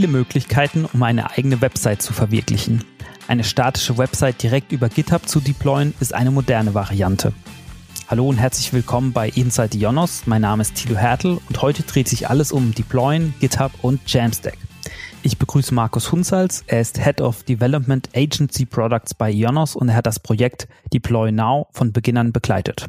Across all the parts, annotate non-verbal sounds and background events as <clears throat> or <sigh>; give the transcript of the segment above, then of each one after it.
viele Möglichkeiten, um eine eigene Website zu verwirklichen. Eine statische Website direkt über GitHub zu deployen ist eine moderne Variante. Hallo und herzlich willkommen bei Inside Ionos. Mein Name ist Thilo Hertel und heute dreht sich alles um Deployen, GitHub und Jamstack. Ich begrüße Markus Hunzals. Er ist Head of Development Agency Products bei Ionos und er hat das Projekt Deploy Now von Beginn an begleitet.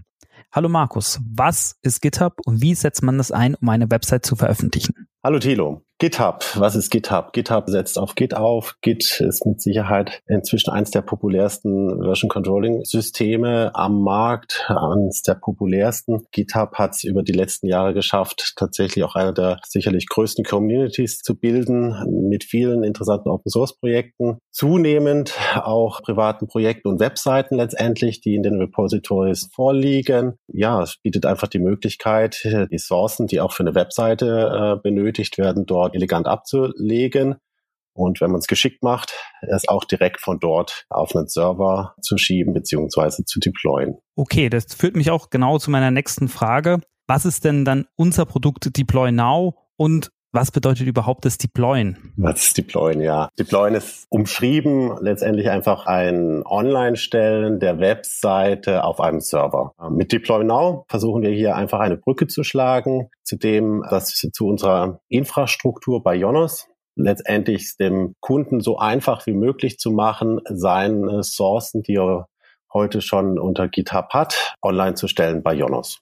Hallo Markus, was ist GitHub und wie setzt man das ein, um eine Website zu veröffentlichen? Hallo Thilo. GitHub, was ist GitHub? GitHub setzt auf Git auf. Git ist mit Sicherheit inzwischen eines der populärsten Version Controlling Systeme am Markt, eines der populärsten. GitHub hat es über die letzten Jahre geschafft, tatsächlich auch eine der sicherlich größten Communities zu bilden, mit vielen interessanten Open Source Projekten. Zunehmend auch privaten Projekten und Webseiten letztendlich, die in den Repositories vorliegen. Ja, es bietet einfach die Möglichkeit, die Sourcen, die auch für eine Webseite äh, benötigt werden, dort elegant abzulegen. Und wenn man es geschickt macht, es auch direkt von dort auf einen Server zu schieben bzw. zu deployen. Okay, das führt mich auch genau zu meiner nächsten Frage. Was ist denn dann unser Produkt Deploy Now und was bedeutet überhaupt das Deployen? Was ist Deployen, ja. Deployen ist umschrieben letztendlich einfach ein Online-Stellen der Webseite auf einem Server. Mit Deploy Now versuchen wir hier einfach eine Brücke zu schlagen zu dem, dass zu unserer Infrastruktur bei Jonos letztendlich dem Kunden so einfach wie möglich zu machen, seine Sourcen, die er heute schon unter GitHub hat, online zu stellen bei Jonos.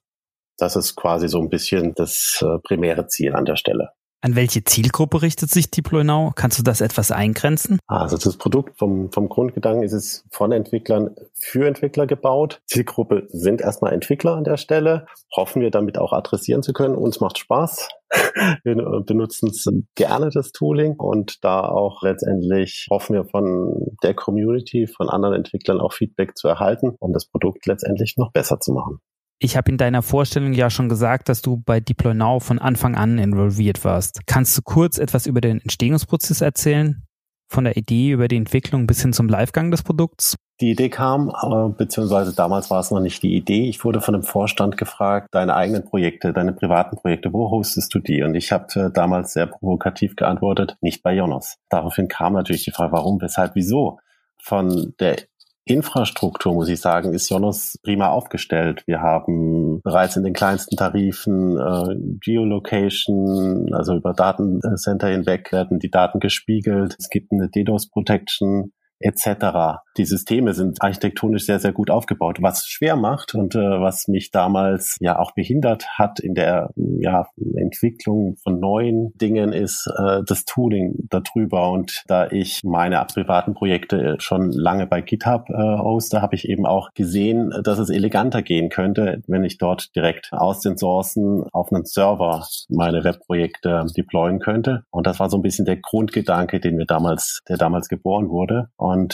Das ist quasi so ein bisschen das äh, primäre Ziel an der Stelle. An welche Zielgruppe richtet sich Deploy Now? Kannst du das etwas eingrenzen? Also das Produkt vom, vom Grundgedanken ist es von Entwicklern für Entwickler gebaut. Zielgruppe sind erstmal Entwickler an der Stelle. Hoffen wir damit auch adressieren zu können. Uns macht Spaß. <laughs> Wir benutzen gerne das Tooling und da auch letztendlich hoffen wir von der Community, von anderen Entwicklern auch Feedback zu erhalten, um das Produkt letztendlich noch besser zu machen. Ich habe in deiner Vorstellung ja schon gesagt, dass du bei Deploy Now von Anfang an involviert warst. Kannst du kurz etwas über den Entstehungsprozess erzählen? Von der Idee über die Entwicklung bis hin zum Livegang des Produkts? Die Idee kam, äh, beziehungsweise damals war es noch nicht die Idee. Ich wurde von dem Vorstand gefragt, deine eigenen Projekte, deine privaten Projekte, wo hostest du die? Und ich habe äh, damals sehr provokativ geantwortet, nicht bei Jonas. Daraufhin kam natürlich die Frage, warum, weshalb, wieso? Von der Infrastruktur, muss ich sagen, ist Jonas prima aufgestellt. Wir haben bereits in den kleinsten Tarifen äh, Geolocation, also über Datencenter hinweg werden die Daten gespiegelt. Es gibt eine DDoS-Protection etc. Die Systeme sind architektonisch sehr, sehr gut aufgebaut, was schwer macht und äh, was mich damals ja auch behindert hat in der ja, Entwicklung von neuen Dingen ist äh, das Tooling darüber. Und da ich meine privaten Projekte schon lange bei GitHub äh, hoste, habe ich eben auch gesehen, dass es eleganter gehen könnte, wenn ich dort direkt aus den Sourcen auf einen Server meine Webprojekte deployen könnte. Und das war so ein bisschen der Grundgedanke, den wir damals, der damals geboren wurde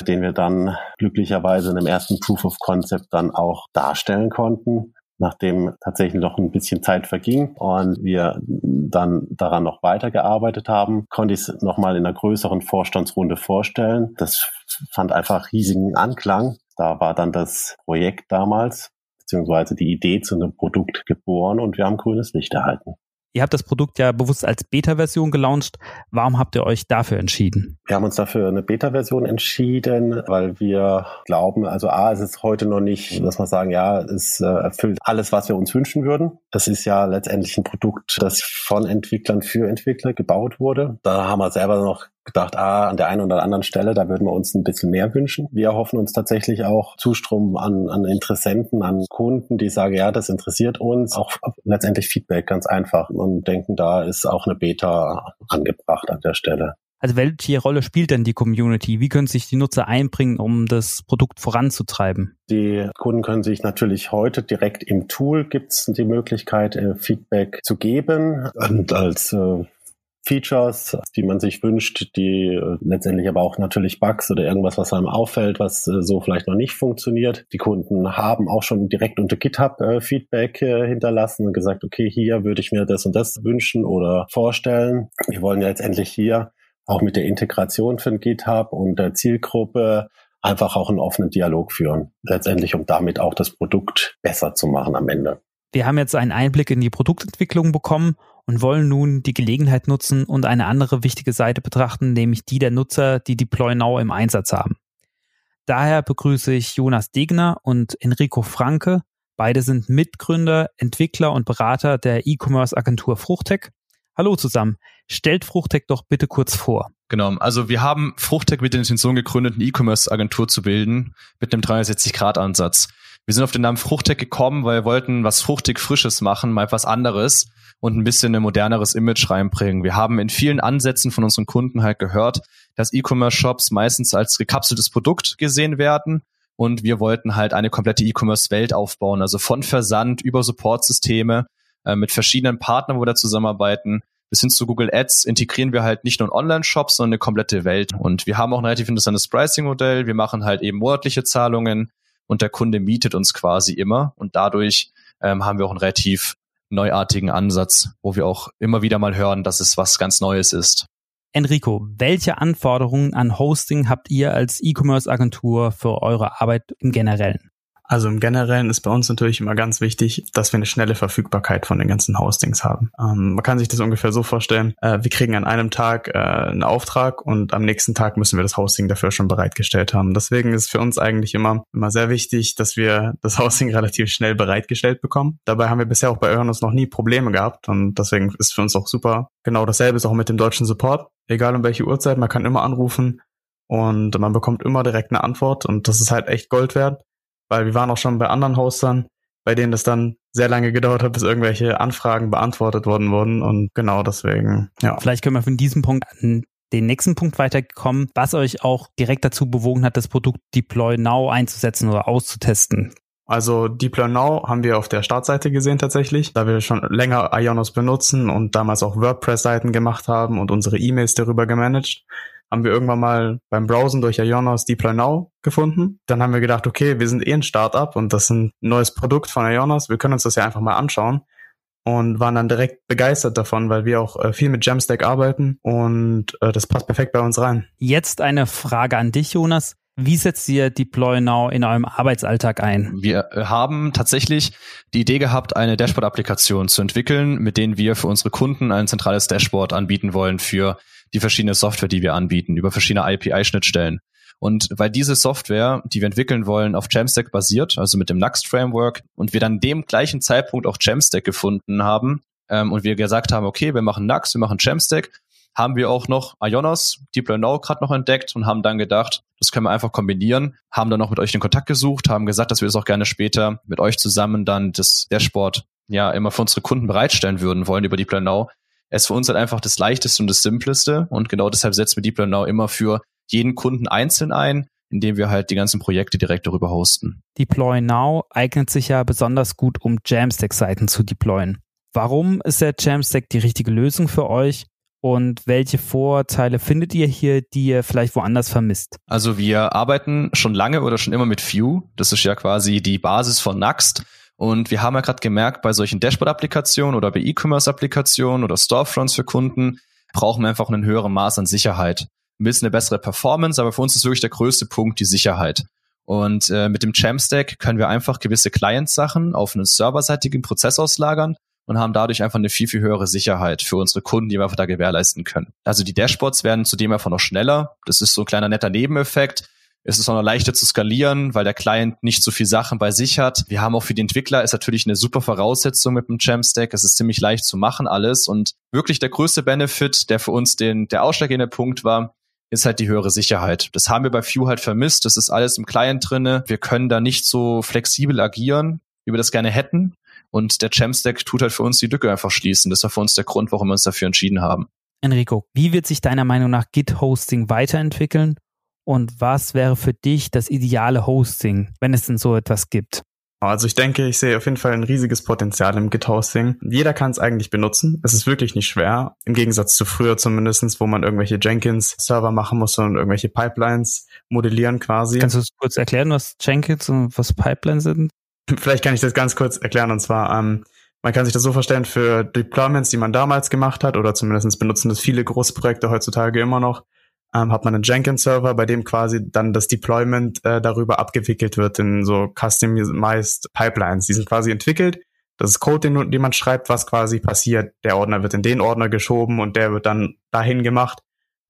den wir dann glücklicherweise in dem ersten Proof of Concept dann auch darstellen konnten nachdem tatsächlich noch ein bisschen Zeit verging und wir dann daran noch weitergearbeitet haben, konnte ich es nochmal in einer größeren Vorstandsrunde vorstellen. Das fand einfach riesigen Anklang. Da war dann das Projekt damals, beziehungsweise die Idee zu einem Produkt geboren und wir haben grünes Licht erhalten. Ihr habt das Produkt ja bewusst als Beta-Version gelauncht. Warum habt ihr euch dafür entschieden? Wir haben uns dafür eine Beta-Version entschieden, weil wir glauben, also A, es ist heute noch nicht, dass wir sagen, ja, es äh, erfüllt alles, was wir uns wünschen würden. Es ist ja letztendlich ein Produkt, das von Entwicklern für Entwickler gebaut wurde. Da haben wir selber noch gedacht, ah, an der einen oder anderen Stelle, da würden wir uns ein bisschen mehr wünschen. Wir hoffen uns tatsächlich auch Zustrom an, an Interessenten, an Kunden, die sagen, ja, das interessiert uns. Auch letztendlich Feedback ganz einfach und denken, da ist auch eine Beta angebracht an der Stelle. Also welche Rolle spielt denn die Community? Wie können sich die Nutzer einbringen, um das Produkt voranzutreiben? Die Kunden können sich natürlich heute direkt im Tool gibt es die Möglichkeit, äh, Feedback zu geben. Und als äh, Features, die man sich wünscht, die äh, letztendlich aber auch natürlich Bugs oder irgendwas, was einem auffällt, was äh, so vielleicht noch nicht funktioniert. Die Kunden haben auch schon direkt unter GitHub äh, Feedback hinterlassen und gesagt, okay, hier würde ich mir das und das wünschen oder vorstellen. Wir wollen ja letztendlich hier auch mit der Integration von GitHub und der Zielgruppe einfach auch einen offenen Dialog führen. Letztendlich, um damit auch das Produkt besser zu machen am Ende. Wir haben jetzt einen Einblick in die Produktentwicklung bekommen und wollen nun die Gelegenheit nutzen und eine andere wichtige Seite betrachten, nämlich die der Nutzer, die Deploy Now im Einsatz haben. Daher begrüße ich Jonas Degner und Enrico Franke. Beide sind Mitgründer, Entwickler und Berater der E-Commerce-Agentur Fruchtec. Hallo zusammen. Stellt Fruchtec doch bitte kurz vor. Genau, also wir haben Fruchtec mit der Intention gegründet, eine E-Commerce-Agentur zu bilden mit einem 360-Grad-Ansatz. Wir sind auf den Namen Fruchtec gekommen, weil wir wollten was Fruchtig Frisches machen, mal etwas anderes und ein bisschen ein moderneres Image reinbringen. Wir haben in vielen Ansätzen von unseren Kunden halt gehört, dass E-Commerce-Shops meistens als gekapseltes Produkt gesehen werden. Und wir wollten halt eine komplette E-Commerce-Welt aufbauen, also von Versand über Supportsysteme äh, mit verschiedenen Partnern, wo wir da zusammenarbeiten, bis hin zu Google Ads integrieren wir halt nicht nur einen Online-Shop, sondern eine komplette Welt. Und wir haben auch ein relativ interessantes Pricing-Modell. Wir machen halt eben monatliche Zahlungen und der Kunde mietet uns quasi immer. Und dadurch ähm, haben wir auch einen relativ neuartigen Ansatz, wo wir auch immer wieder mal hören, dass es was ganz Neues ist. Enrico, welche Anforderungen an Hosting habt ihr als E-Commerce-Agentur für eure Arbeit im Generellen? Also im Generellen ist bei uns natürlich immer ganz wichtig, dass wir eine schnelle Verfügbarkeit von den ganzen Hostings haben. Ähm, man kann sich das ungefähr so vorstellen, äh, wir kriegen an einem Tag äh, einen Auftrag und am nächsten Tag müssen wir das Hosting dafür schon bereitgestellt haben. Deswegen ist für uns eigentlich immer, immer sehr wichtig, dass wir das Hosting <laughs> relativ schnell bereitgestellt bekommen. Dabei haben wir bisher auch bei Earnest noch nie Probleme gehabt und deswegen ist für uns auch super. Genau dasselbe ist auch mit dem deutschen Support. Egal um welche Uhrzeit, man kann immer anrufen und man bekommt immer direkt eine Antwort und das ist halt echt Gold wert weil wir waren auch schon bei anderen Hostern, bei denen das dann sehr lange gedauert hat, bis irgendwelche Anfragen beantwortet worden wurden und genau deswegen, ja. Vielleicht können wir von diesem Punkt an den nächsten Punkt weitergekommen, was euch auch direkt dazu bewogen hat, das Produkt Deploy Now einzusetzen oder auszutesten. Also Deploy Now haben wir auf der Startseite gesehen tatsächlich, da wir schon länger Ionos benutzen und damals auch WordPress-Seiten gemacht haben und unsere E-Mails darüber gemanagt haben wir irgendwann mal beim Browsen durch Ionos Deploy Now gefunden. Dann haben wir gedacht, okay, wir sind eh ein Startup und das ist ein neues Produkt von Ionos. Wir können uns das ja einfach mal anschauen und waren dann direkt begeistert davon, weil wir auch äh, viel mit Jamstack arbeiten und äh, das passt perfekt bei uns rein. Jetzt eine Frage an dich, Jonas. Wie setzt ihr Deploy Now in eurem Arbeitsalltag ein? Wir äh, haben tatsächlich die Idee gehabt, eine Dashboard-Applikation zu entwickeln, mit denen wir für unsere Kunden ein zentrales Dashboard anbieten wollen für die verschiedene Software, die wir anbieten, über verschiedene API-Schnittstellen. Und weil diese Software, die wir entwickeln wollen, auf Jamstack basiert, also mit dem Nuxt Framework, und wir dann dem gleichen Zeitpunkt auch Jamstack gefunden haben ähm, und wir gesagt haben, okay, wir machen Nuxt, wir machen Jamstack, haben wir auch noch Ionos, Learn Now gerade noch entdeckt und haben dann gedacht, das können wir einfach kombinieren, haben dann noch mit euch den Kontakt gesucht, haben gesagt, dass wir es auch gerne später mit euch zusammen dann das Dashboard ja immer für unsere Kunden bereitstellen würden wollen über Deep Learn Now, ist für uns halt einfach das leichteste und das simpleste und genau deshalb setzen wir Deep Learn Now immer für jeden Kunden einzeln ein, indem wir halt die ganzen Projekte direkt darüber hosten. Deploy Now eignet sich ja besonders gut, um Jamstack-Seiten zu deployen. Warum ist der Jamstack die richtige Lösung für euch? Und welche Vorteile findet ihr hier, die ihr vielleicht woanders vermisst? Also wir arbeiten schon lange oder schon immer mit Vue. Das ist ja quasi die Basis von Nuxt. Und wir haben ja gerade gemerkt, bei solchen Dashboard-Applikationen oder bei E-Commerce-Applikationen oder Storefronts für Kunden brauchen wir einfach einen höheren Maß an Sicherheit. Ein bisschen eine bessere Performance, aber für uns ist wirklich der größte Punkt die Sicherheit. Und äh, mit dem Jamstack können wir einfach gewisse Client-Sachen auf einen serverseitigen Prozess auslagern und haben dadurch einfach eine viel, viel höhere Sicherheit für unsere Kunden, die wir einfach da gewährleisten können. Also die Dashboards werden zudem einfach noch schneller. Das ist so ein kleiner netter Nebeneffekt. Es ist auch noch leichter zu skalieren, weil der Client nicht so viel Sachen bei sich hat. Wir haben auch für die Entwickler ist natürlich eine super Voraussetzung mit dem Jamstack. Es ist ziemlich leicht zu machen alles und wirklich der größte Benefit, der für uns den, der ausschlaggebende Punkt war, ist halt die höhere Sicherheit. Das haben wir bei Vue halt vermisst. Das ist alles im Client drinne. Wir können da nicht so flexibel agieren, wie wir das gerne hätten. Und der Jamstack tut halt für uns die Lücke einfach schließen. Das war für uns der Grund, warum wir uns dafür entschieden haben. Enrico, wie wird sich deiner Meinung nach Git-Hosting weiterentwickeln und was wäre für dich das ideale Hosting, wenn es denn so etwas gibt? Also ich denke, ich sehe auf jeden Fall ein riesiges Potenzial im Git-Hosting. Jeder kann es eigentlich benutzen. Es ist wirklich nicht schwer. Im Gegensatz zu früher zumindestens, wo man irgendwelche Jenkins-Server machen musste und irgendwelche Pipelines modellieren quasi. Kannst du kurz erklären, was Jenkins und was Pipelines sind? <laughs> Vielleicht kann ich das ganz kurz erklären. Und zwar, ähm, man kann sich das so vorstellen, für Deployments, die man damals gemacht hat, oder zumindest benutzen das viele Großprojekte heutzutage immer noch, ähm, hat man einen Jenkins-Server, bei dem quasi dann das Deployment äh, darüber abgewickelt wird in so customized Pipelines. Die sind quasi entwickelt Das ist Code, den, den man schreibt, was quasi passiert. Der Ordner wird in den Ordner geschoben und der wird dann dahin gemacht.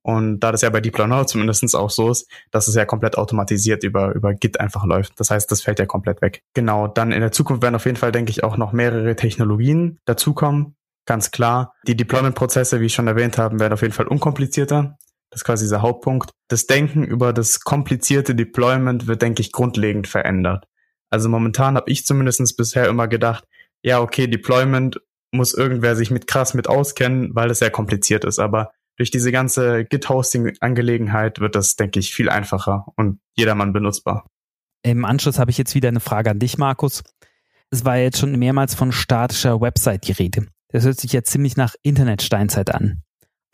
Und da das ja bei Deploy Now zumindest auch so ist, dass es ja komplett automatisiert über, über Git einfach läuft. Das heißt, das fällt ja komplett weg. Genau, dann in der Zukunft werden auf jeden Fall, denke ich, auch noch mehrere Technologien dazukommen. Ganz klar. Die Deployment-Prozesse, wie ich schon erwähnt habe, werden auf jeden Fall unkomplizierter. Das ist quasi dieser Hauptpunkt. Das Denken über das komplizierte Deployment wird, denke ich, grundlegend verändert. Also momentan habe ich zumindest bisher immer gedacht, ja, okay, Deployment muss irgendwer sich mit krass mit auskennen, weil es sehr kompliziert ist. Aber durch diese ganze Git-Hosting-Angelegenheit wird das, denke ich, viel einfacher und jedermann benutzbar. Im Anschluss habe ich jetzt wieder eine Frage an dich, Markus. Es war jetzt schon mehrmals von statischer Website die Rede. Das hört sich jetzt ziemlich nach Internetsteinzeit an.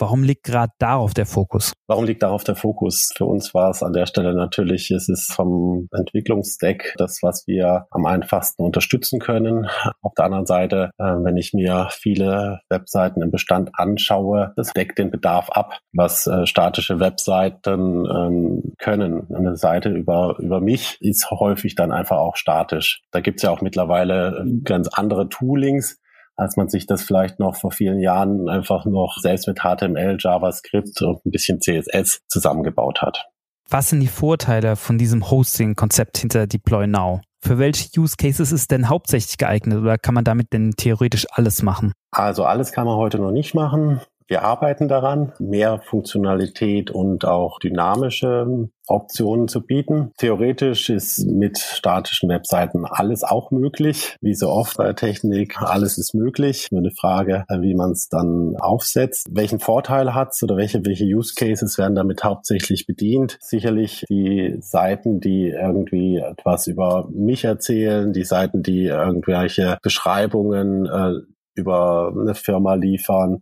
Warum liegt gerade darauf der Fokus? Warum liegt darauf der Fokus? Für uns war es an der Stelle natürlich, es ist vom Entwicklungsstack das, was wir am einfachsten unterstützen können. Auf der anderen Seite, äh, wenn ich mir viele Webseiten im Bestand anschaue, das deckt den Bedarf ab, was äh, statische Webseiten ähm, können. Eine Seite über, über mich ist häufig dann einfach auch statisch. Da gibt es ja auch mittlerweile ganz andere Toolings, als man sich das vielleicht noch vor vielen Jahren einfach noch selbst mit HTML, JavaScript und ein bisschen CSS zusammengebaut hat. Was sind die Vorteile von diesem Hosting-Konzept hinter Deploy Now? Für welche Use Cases ist denn hauptsächlich geeignet oder kann man damit denn theoretisch alles machen? Also alles kann man heute noch nicht machen. Wir arbeiten daran, mehr Funktionalität und auch dynamische Optionen zu bieten. Theoretisch ist mit statischen Webseiten alles auch möglich. Wie so oft bei Technik, alles ist möglich. Nur eine Frage, wie man es dann aufsetzt. Welchen Vorteil hat es oder welche, welche Use Cases werden damit hauptsächlich bedient? Sicherlich die Seiten, die irgendwie etwas über mich erzählen, die Seiten, die irgendwelche Beschreibungen äh, über eine Firma liefern,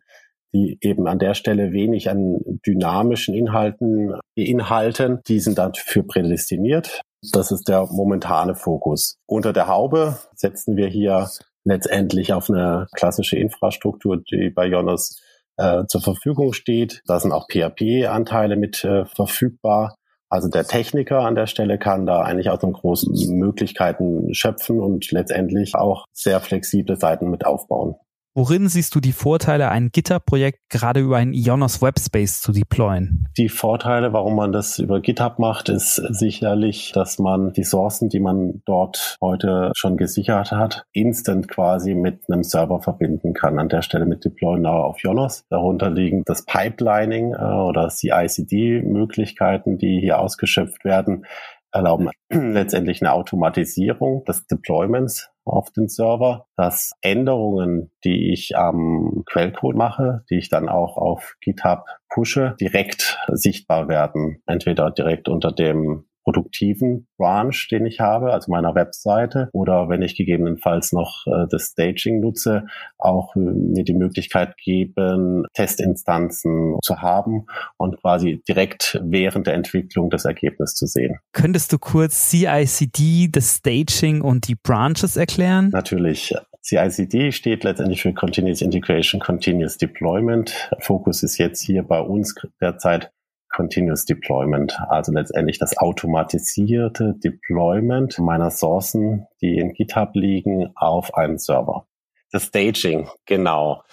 die eben an der Stelle wenig an dynamischen Inhalten beinhalten, die sind dafür prädestiniert. Das ist der momentane Fokus. Unter der Haube setzen wir hier letztendlich auf eine klassische Infrastruktur, die bei Jonas äh, zur Verfügung steht. Da sind auch PHP-Anteile mit äh, verfügbar. Also der Techniker an der Stelle kann da eigentlich aus den großen Möglichkeiten schöpfen und letztendlich auch sehr flexible Seiten mit aufbauen. Worin siehst du die Vorteile, ein GitHub-Projekt gerade über einen Ionos Webspace zu deployen? Die Vorteile, warum man das über GitHub macht, ist sicherlich, dass man die Sourcen, die man dort heute schon gesichert hat, instant quasi mit einem Server verbinden kann. An der Stelle mit Deploy Now auf Ionos. Darunter liegen das Pipelining äh, oder CI-CD-Möglichkeiten, die hier ausgeschöpft werden erlauben <clears throat> letztendlich eine Automatisierung des Deployments auf den Server, dass Änderungen, die ich am Quellcode mache, die ich dann auch auf GitHub pushe, direkt sichtbar werden. Entweder direkt unter dem produktiven Branch, den ich habe, also meiner Webseite, oder wenn ich gegebenenfalls noch äh, das Staging nutze, auch äh, mir die Möglichkeit geben, Testinstanzen zu haben und quasi direkt während der Entwicklung das Ergebnis zu sehen. Könntest du kurz CICD, das Staging und die Branches erklären? Natürlich. CICD steht letztendlich für Continuous Integration, Continuous Deployment. Fokus ist jetzt hier bei uns derzeit Continuous Deployment, also letztendlich das automatisierte Deployment meiner Sourcen, die in GitHub liegen, auf einen Server. Das Staging, genau.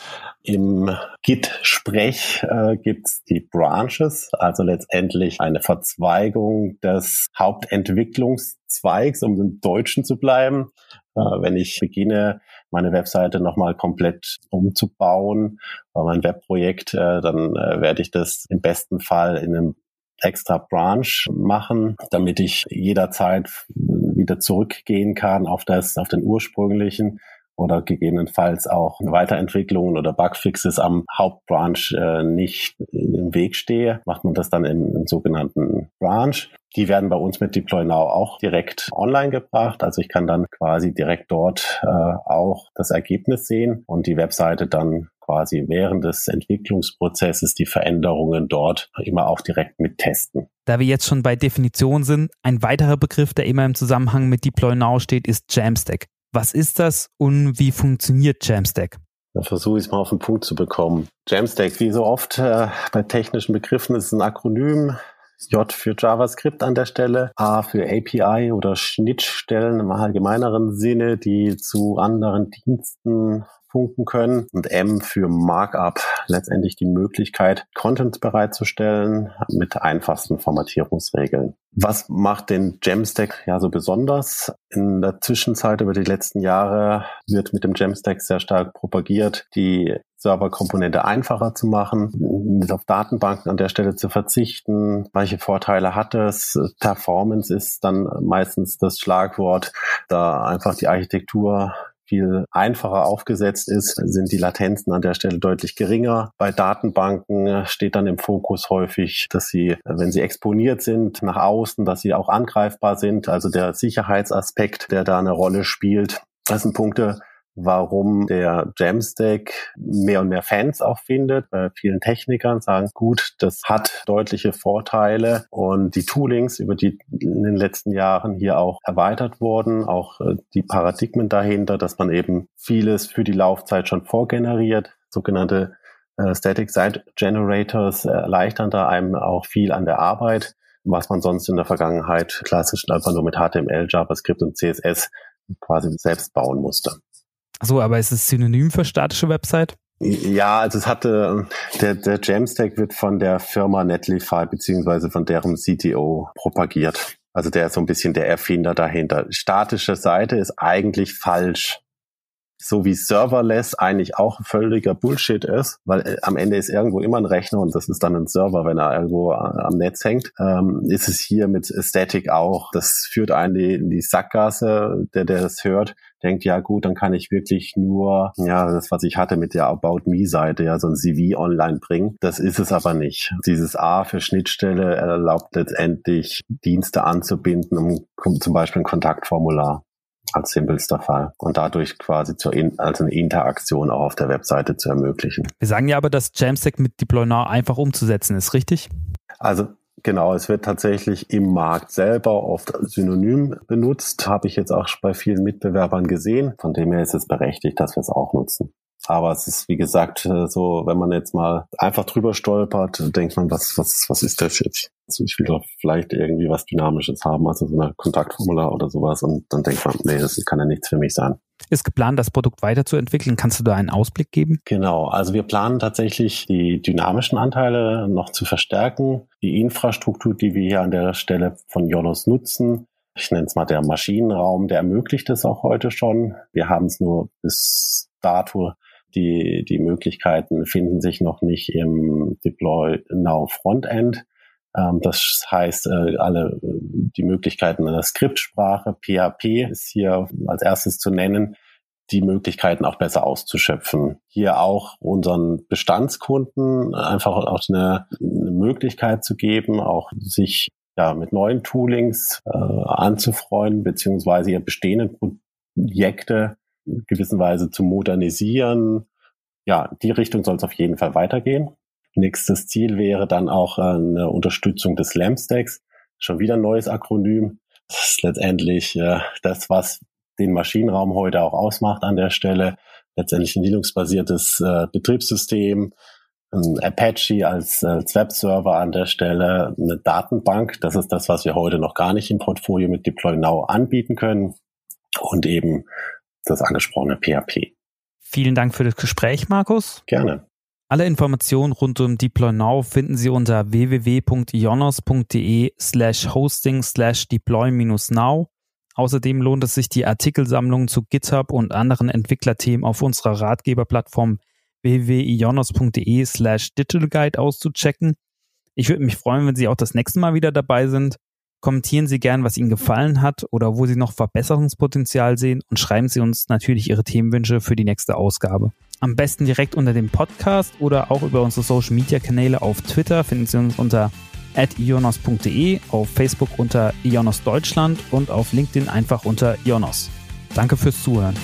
Im Git-Sprech äh, gibt's die Branches, also letztendlich eine Verzweigung des Hauptentwicklungszweigs, um im Deutschen zu bleiben. Äh, wenn ich beginne, meine Webseite nochmal komplett umzubauen, bei mein Webprojekt, äh, dann äh, werde ich das im besten Fall in einem extra Branch machen, damit ich jederzeit wieder zurückgehen kann auf das, auf den ursprünglichen oder gegebenenfalls auch Weiterentwicklungen oder Bugfixes am Hauptbranch äh, nicht im Weg stehe, macht man das dann im, im sogenannten Branch. Die werden bei uns mit Deploy Now auch direkt online gebracht. Also ich kann dann quasi direkt dort äh, auch das Ergebnis sehen und die Webseite dann quasi während des Entwicklungsprozesses die Veränderungen dort immer auch direkt mit testen. Da wir jetzt schon bei Definition sind, ein weiterer Begriff, der immer im Zusammenhang mit Deploy Now steht, ist Jamstack. Was ist das und wie funktioniert Jamstack? Dann versuche ich es mal auf den Punkt zu bekommen. Jamstack, wie so oft äh, bei technischen Begriffen, ist ein Akronym, J für JavaScript an der Stelle, A für API oder Schnittstellen im allgemeineren Sinne, die zu anderen Diensten funken können und M für Markup, letztendlich die Möglichkeit, Content bereitzustellen mit einfachsten Formatierungsregeln. Was macht den Jamstack ja so besonders? In der Zwischenzeit über die letzten Jahre wird mit dem Jamstack sehr stark propagiert, die Serverkomponente einfacher zu machen, auf Datenbanken an der Stelle zu verzichten. Welche Vorteile hat es? Performance ist dann meistens das Schlagwort, da einfach die Architektur viel einfacher aufgesetzt ist, sind die Latenzen an der Stelle deutlich geringer. Bei Datenbanken steht dann im Fokus häufig, dass sie, wenn sie exponiert sind nach außen, dass sie auch angreifbar sind. Also der Sicherheitsaspekt, der da eine Rolle spielt. Das sind Punkte, warum der Jamstack mehr und mehr Fans auch findet. Bei vielen Technikern sagen, gut, das hat deutliche Vorteile und die Toolings, über die in den letzten Jahren hier auch erweitert wurden, auch äh, die Paradigmen dahinter, dass man eben vieles für die Laufzeit schon vorgeneriert, sogenannte äh, Static Site Generators erleichtern da einem auch viel an der Arbeit, was man sonst in der Vergangenheit klassisch einfach nur mit HTML, JavaScript und CSS quasi selbst bauen musste. So, aber ist es synonym für statische Website? Ja, also es hatte, der, der Jamstack wird von der Firma Netlify beziehungsweise von deren CTO propagiert. Also der ist so ein bisschen der Erfinder dahinter. Statische Seite ist eigentlich falsch so wie Serverless eigentlich auch völliger Bullshit ist, weil äh, am Ende ist irgendwo immer ein Rechner und das ist dann ein Server, wenn er irgendwo äh, am Netz hängt, ähm, ist es hier mit Static auch. Das führt einen in die Sackgasse, der, der das hört, denkt, ja gut, dann kann ich wirklich nur, ja, das, was ich hatte mit der About Me-Seite, ja, so ein CV online bringen. Das ist es aber nicht. Dieses A für Schnittstelle erlaubt letztendlich Dienste anzubinden, um zum Beispiel ein Kontaktformular als simpelster Fall und dadurch quasi zur in, also eine Interaktion auch auf der Webseite zu ermöglichen. Wir sagen ja aber, dass Jamstack mit Deploy Now einfach umzusetzen ist, richtig? Also Genau, es wird tatsächlich im Markt selber oft synonym benutzt. Habe ich jetzt auch bei vielen Mitbewerbern gesehen. Von dem her ist es berechtigt, dass wir es auch nutzen. Aber es ist, wie gesagt, äh, so, wenn man jetzt mal einfach drüber stolpert, denkt man, was, was, was ist das jetzt? Also ich will doch vielleicht irgendwie was Dynamisches haben, also so ein Kontaktformular oder sowas. Und dann denkt man, nee, das kann ja nichts für mich sein. Ist geplant, das Produkt weiterzuentwickeln? Kannst du da einen Ausblick geben? Genau, also wir planen tatsächlich die dynamischen Anteile noch zu verstärken. Die Infrastruktur, die wir hier an der Stelle von Jonos nutzen, ich nenne es mal der Maschinenraum, der ermöglicht es auch heute schon. Wir haben es nur bis dato die, die Möglichkeiten finden sich noch nicht im Deploy Now Frontend. Ähm, das heißt, äh, alle die Möglichkeiten einer Skriptsprache, PHP ist hier als erstes zu nennen, die Möglichkeiten auch besser auszuschöpfen. Hier auch unseren Bestandskunden einfach auch eine, eine Möglichkeit zu geben, auch sich ja, mit neuen Toolings äh, anzufreuen, beziehungsweise ihr bestehende Projekte gewissenweise zu modernisieren. Ja, die Richtung soll es auf jeden Fall weitergehen. Nächstes Ziel wäre dann auch eine Unterstützung des LAMP-Stacks. Schon wieder ein neues Akronym. Das ist letztendlich äh, das, was den Maschinenraum heute auch ausmacht an der Stelle. Letztendlich ein Linux-basiertes äh, Betriebssystem, ein Apache als, als Webserver an der Stelle, eine Datenbank. Das ist das, was wir heute noch gar nicht im Portfolio mit Deploy Now anbieten können. Und eben das angesprochene PHP. Vielen Dank für das Gespräch, Markus. Gerne. Alle Informationen rund um Deploy Now finden Sie unter www.ionos.de slash hosting slash deploy-now. Außerdem lohnt es sich, die Artikelsammlung zu GitHub und anderen Entwicklerthemen auf unserer Ratgeberplattform www.ionos.de slash digitalguide auszuchecken. Ich würde mich freuen, wenn Sie auch das nächste Mal wieder dabei sind. Kommentieren Sie gern, was Ihnen gefallen hat oder wo Sie noch Verbesserungspotenzial sehen und schreiben Sie uns natürlich Ihre Themenwünsche für die nächste Ausgabe. Am besten direkt unter dem Podcast oder auch über unsere Social Media Kanäle auf Twitter finden Sie uns unter ionos.de, auf Facebook unter Ionos Deutschland und auf LinkedIn einfach unter Ionos. Danke fürs Zuhören.